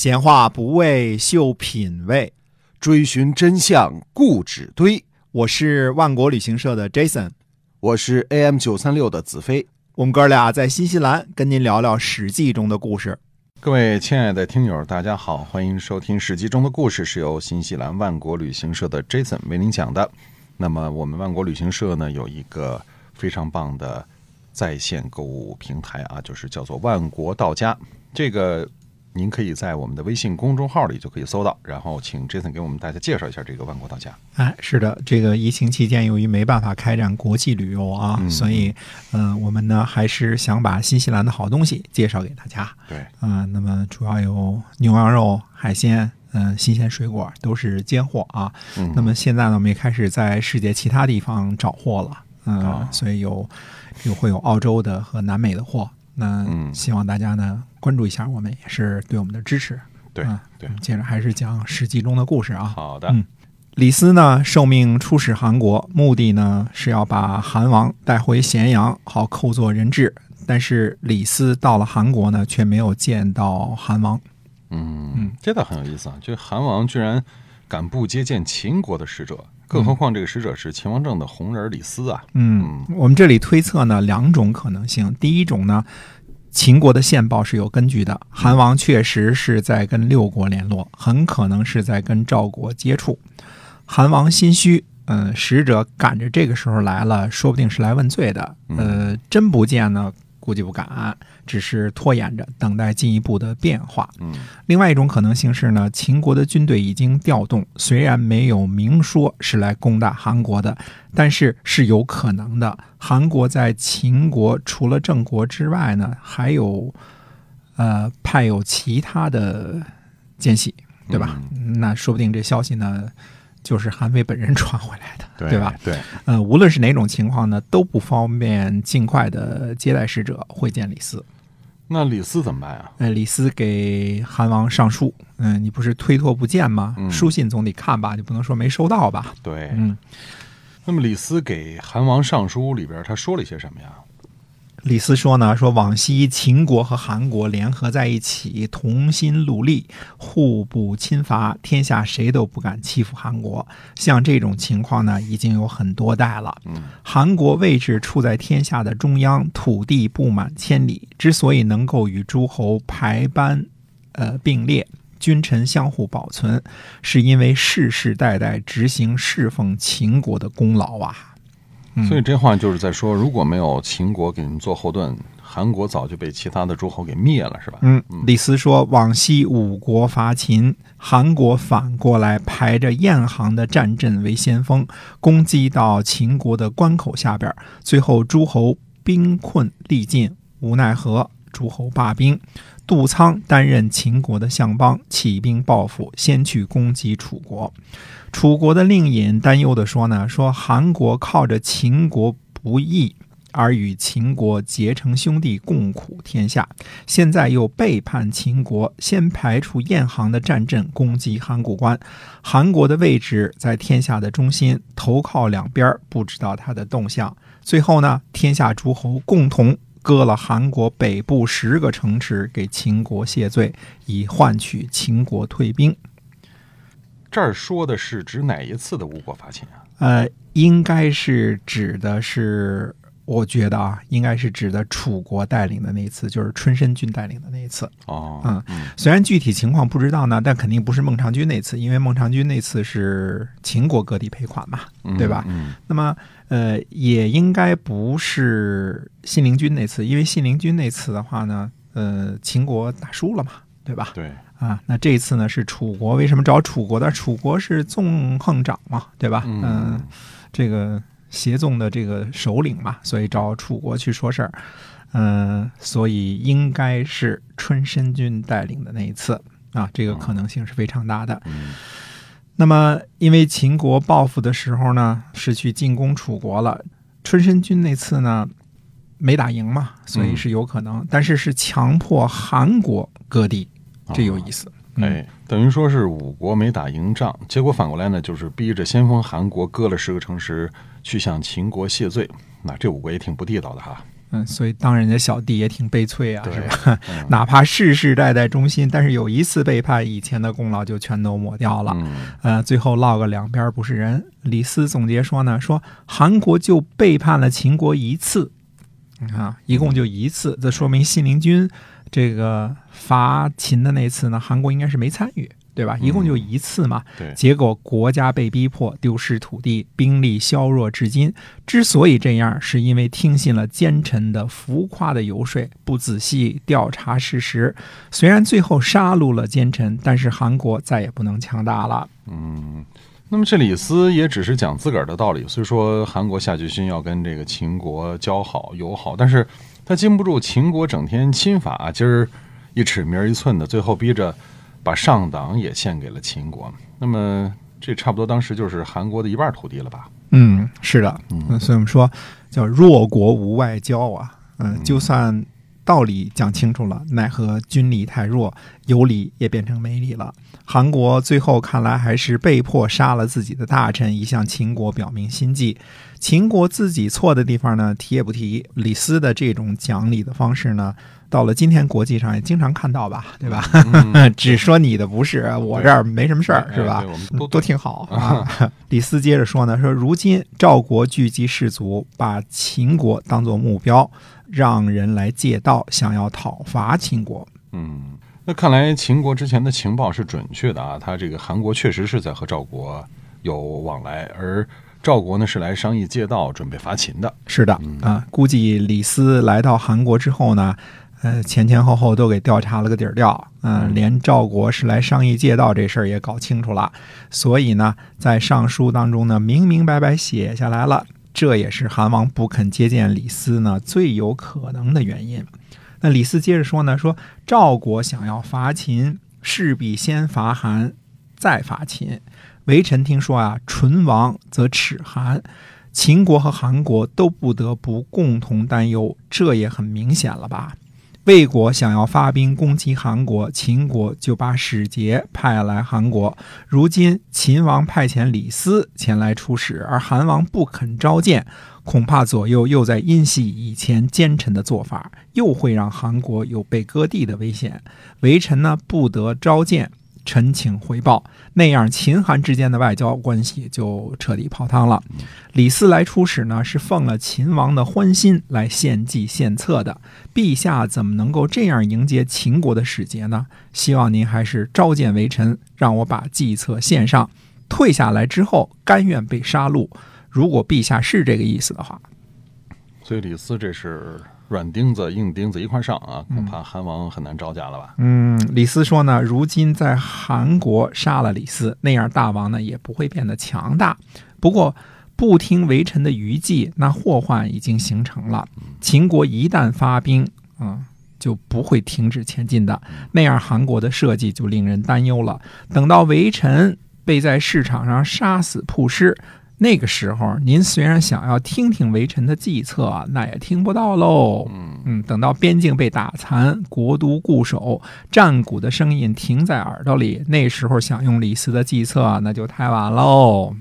闲话不为秀品味，追寻真相固执堆。我是万国旅行社的 Jason，我是 AM 九三六的子飞。我们哥俩在新西兰跟您聊聊《史记》中的故事。各位亲爱的听友，大家好，欢迎收听《史记》中的故事，是由新西兰万国旅行社的 Jason 为您讲的。那么，我们万国旅行社呢有一个非常棒的在线购物平台啊，就是叫做万国到家。这个您可以在我们的微信公众号里就可以搜到。然后，请 Jason 给我们大家介绍一下这个万国到家。哎，是的，这个疫情期间，由于没办法开展国际旅游啊，嗯所以，嗯、我们呢还是想把新西兰的好东西介绍给大家。对，嗯、那么主要有牛羊肉、海鲜，嗯、新鲜水果都是尖货啊。嗯，那么现在呢，我们也开始在世界其他地方找货了，嗯、哦所以有有会有澳洲的和南美的货。那嗯希望大家呢关注一下我们，也是对我们的支持。对嗯对，接着还是讲《史记》中的故事啊。好的，嗯李斯呢受命出使韩国，目的呢是要把韩王带回咸阳，好扣做人质。但是李斯到了韩国呢，却没有见到韩王。嗯嗯，这倒很有意思啊！这韩王居然敢不接见秦国的使者，更何况这个使者是秦王政的红人李斯啊！嗯，我们这里推测呢两种可能性。第一种呢，秦国的线报是有根据的，韩王确实是在跟六国联络，很可能是在跟赵国接触。韩王心虚，嗯、使者赶着这个时候来了，说不定是来问罪的。呃，真不见呢，估计不敢，只是拖延着，等待进一步的变化。嗯另外一种可能性是呢，秦国的军队已经调动，虽然没有明说是来攻打韩国的，但是是有可能的。韩国在秦国除了郑国之外呢，还有呃派有其他的奸细，对吧？那说不定这消息呢，就是韩非本人 传回来的，对吧？？对，呃，无论是哪种情况呢，都不方便尽快的接待使者会见李斯。那李斯怎么办啊？呃，李斯给韩王上书，嗯、你不是推脱不见吗？嗯书信总得看吧，你不能说没收到吧？对，嗯，那么李斯给韩王上书里边他说了一些什么呀？李斯说呢，说往昔秦国和韩国联合在一起，同心戮力，互不侵伐，天下谁都不敢欺负韩国。像这种情况呢，已经有很多代了。嗯韩国位置处在天下的中央，土地布满千里，之所以能够与诸侯排班，呃并列，君臣相互保存，是因为世世代代执行侍奉秦国的功劳啊。嗯所以这话就是在说，如果没有秦国给你们做后盾，韩国早就被其他的诸侯给灭了，是吧？嗯，李斯说，往昔五国伐秦，韩国反过来排着燕行的战阵为先锋，攻击到秦国的关口下边，最后诸侯兵困力尽，无奈何，诸侯罢兵。杜仓担任秦国的相邦，起兵报复，先去攻击楚国。楚国的令尹担忧地说呢，说韩国靠着秦国不义，而与秦国结成兄弟，共苦天下。现在又背叛秦国，先排除燕行的战阵，攻击函谷关。韩国的位置在天下的中心，投靠两边，不知道他的动向。最后呢，天下诸侯共同割了韩国北部十个城池给秦国谢罪，以换取秦国退兵。这儿说的是指哪一次的吴国伐秦啊？呃，应该是指的是，我觉得啊，应该是指的楚国带领的那一次，就是春申君带领的那一次。哦，嗯嗯虽然具体情况不知道呢，但肯定不是孟尝君那次，因为孟尝君那次是秦国割地赔款嘛。嗯对吧嗯那么，呃，也应该不是信陵君那次，因为信陵君那次的话呢，呃，秦国打输了嘛，对吧？对，啊，那这一次呢是楚国，为什么找楚国的？楚国是纵横长嘛，对吧？嗯这个协纵的这个首领嘛，所以找楚国去说事儿。嗯、所以应该是春申君带领的那一次啊，这个可能性是非常大的。嗯那么，因为秦国报复的时候呢，是去进攻楚国了。春申君那次呢，没打赢嘛，所以是有可能，但是是强迫韩国割地，这有意思。嗯哎，等于说是五国没打赢仗，结果反过来呢，就是逼着先锋韩国割了十个城池，去向秦国谢罪。那这五国也挺不地道的哈。嗯，所以当人家小弟也挺悲催啊，是吧？嗯 哪怕世世代代忠心，但是有一次背叛，以前的功劳就全都抹掉了。嗯呃，最后落个两边不是人。李斯总结说呢，说韩国就背叛了秦国一次，你看啊，一共就一次，这说明信陵君这个伐秦的那次呢，韩国应该是没参与，对吧？一共就一次嘛。对，结果国家被逼迫，丢失土地，兵力削弱至今。之所以这样，是因为听信了奸臣的浮夸的游说，不仔细调查事实。虽然最后杀戮了奸臣，但是韩国再也不能强大了。嗯。那么这李斯也只是讲自个儿的道理，虽说韩国下决心要跟这个秦国交好友好，但是他经不住秦国整天侵法，今儿一尺明儿一寸的，最后逼着把上党也献给了秦国。那么这差不多当时就是韩国的一半土地了吧？嗯，是的，嗯，所以我们说叫弱国无外交啊，嗯，就算道理讲清楚了，奈何军力太弱，有理也变成没理了。韩国最后看来还是被迫杀了自己的大臣，以向秦国表明心迹。秦国自己错的地方呢，提也不提。李斯的这种讲理的方式呢，到了今天国际上也经常看到吧，对吧？嗯 只说你的不是，我这儿没什么事儿，哎是吧？都都挺好啊。李斯接着说呢，说如今赵国聚集士卒，把秦国当做目标，让人来借道，想要讨伐秦国。嗯，那看来秦国之前的情报是准确的啊，他这个韩国确实是在和赵国有往来，而赵国呢是来商议借道，准备伐秦的。是的啊，估计李斯来到韩国之后呢，呃，前前后后都给调查了个底儿掉，嗯、连赵国是来商议借道这事儿也搞清楚了，所以呢，在上书当中呢，明明白白写下来了，这也是韩王不肯接见李斯呢最有可能的原因。那李斯接着说呢，说赵国想要伐秦，势必先伐韩，再伐秦。微臣听说啊，唇亡则齿寒，秦国和韩国都不得不共同担忧，这也很明显了吧？魏国想要发兵攻击韩国，秦国就把使节派来韩国。如今秦王派遣李斯前来出使，而韩王不肯召见，恐怕左右又在因袭以前奸臣的做法，又会让韩国有被割地的危险。微臣呢不得召见，臣请回报。那样秦韩之间的外交关系就彻底泡汤了。李斯来出使呢，是奉了秦王的欢心来献计献策的。陛下怎么能够这样迎接秦国的使节呢？希望您还是召见为臣，让我把计策献上。退下来之后，甘愿被杀戮。如果陛下是这个意思的话，所以李斯这是软钉子硬钉子一块上啊，恐怕韩王很难招架了吧？嗯，李斯说呢，如今在韩国杀了李斯，那样大王呢也不会变得强大。不过不听为臣的余计，那祸患已经形成了。秦国一旦发兵，啊、就不会停止前进的。那样韩国的设计就令人担忧了。等到为臣被在市场上杀死曝尸。那个时候，您虽然想要听听微臣的计策，那也听不到喽。嗯嗯，等到边境被打残，国都固守，战鼓的声音停在耳朵里，那时候想用李斯的计策，那就太晚喽。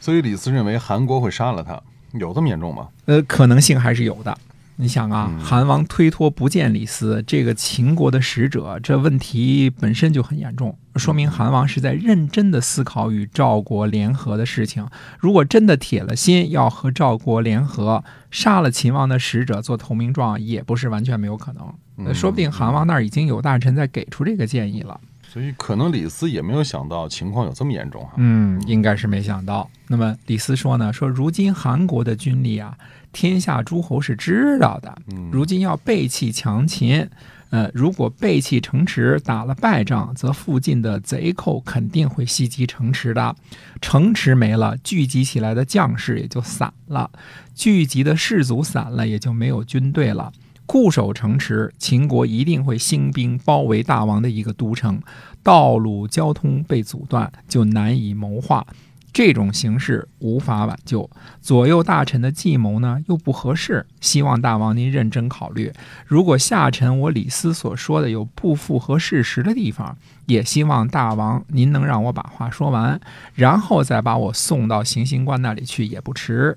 所以李斯认为韩国会杀了他，有这么严重吗？呃，可能性还是有的。你想啊，嗯韩王推脱不见李斯，这个秦国的使者，这问题本身就很严重，说明韩王是在认真的思考与赵国联合的事情。如果真的铁了心要和赵国联合，杀了秦王的使者做投名状，也不是完全没有可能。说不定韩王那儿已经有大臣在给出这个建议了。所以可能李斯也没有想到情况有这么严重哈。嗯，应该是没想到。那么李斯说呢，说如今韩国的军力啊，天下诸侯是知道的。嗯如今要背弃强秦，呃，如果背弃城池，打了败仗，则附近的贼寇肯定会袭击城池的。城池没了，聚集起来的将士也就散了，聚集的士卒散了，也就没有军队了。固守城池，秦国一定会兴兵包围大王的一个都城，道路交通被阻断，就难以谋划。这种形势无法挽救，左右大臣的计谋呢又不合适，希望大王您认真考虑。如果下臣我李斯所说的有不符合事实的地方，也希望大王您能让我把话说完，然后再把我送到行刑官那里去也不迟。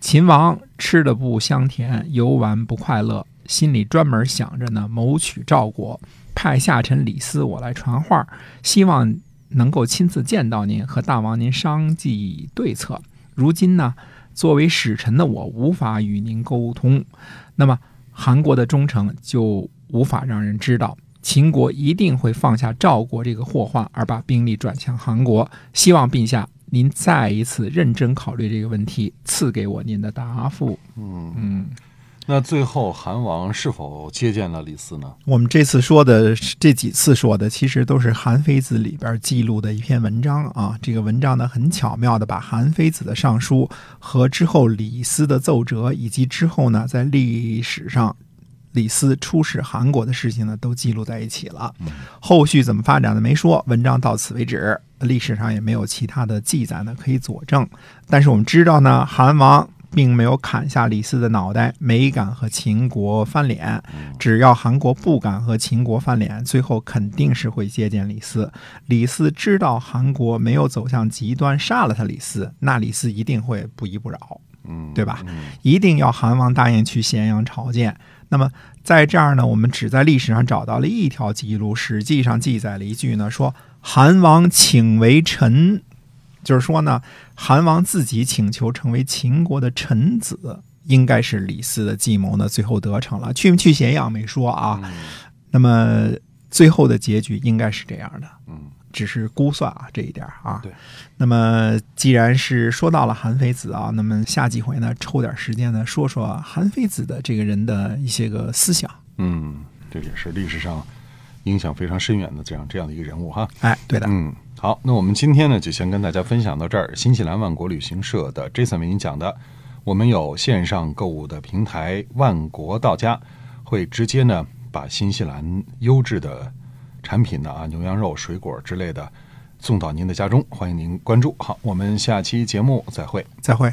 秦王吃的不香甜，游玩不快乐，心里专门想着呢谋取赵国，派下臣李斯我来传话，希望能够亲自见到您，和大王您商计对策。如今呢，作为使臣的我无法与您沟通，那么韩国的忠诚就无法让人知道。秦国一定会放下赵国这个祸患，而把兵力转向韩国。希望陛下您再一次认真考虑这个问题，赐给我您的答复。嗯，嗯，那最后韩王是否接见了李斯呢？我们这次说的这几次说的，其实都是《韩非子》里边记录的一篇文章啊。这个文章呢，很巧妙的把韩非子的上书和之后李斯的奏折，以及之后呢在历史上李斯出使韩国的事情呢，都记录在一起了。后续怎么发展的没说，文章到此为止，历史上也没有其他的记载呢可以佐证。但是我们知道呢，韩王并没有砍下李斯的脑袋，没敢和秦国翻脸。只要韩国不敢和秦国翻脸，最后肯定是会接见李斯。李斯知道韩国没有走向极端杀了他李斯，那李斯一定会不依不饶。嗯，对吧嗯一定要韩王答应去咸阳朝见。那么在这儿呢，我们只在历史上找到了一条记录，实际上记载了一句呢，说韩王请为臣，就是说呢，韩王自己请求成为秦国的臣子，应该是李斯的计谋呢，最后得逞了。去不去咸阳没说啊，那么最后的结局应该是这样的。嗯只是估算啊这一点啊。对。那么既然是说到了韩非子啊，那么下几回呢，抽点时间呢，说说韩非子的这个人的一些个思想。嗯，这也是历史上影响非常深远的这样这样的一个人物哈。哎，对的，嗯，好，那我们今天呢就先跟大家分享到这儿。新西兰万国旅行社的 Jason 为您讲的，我们有线上购物的平台万国到家，会直接呢把新西兰优质的产品呢啊牛羊肉、水果之类的送到您的家中，欢迎您关注。好，我们下期节目再会。再会。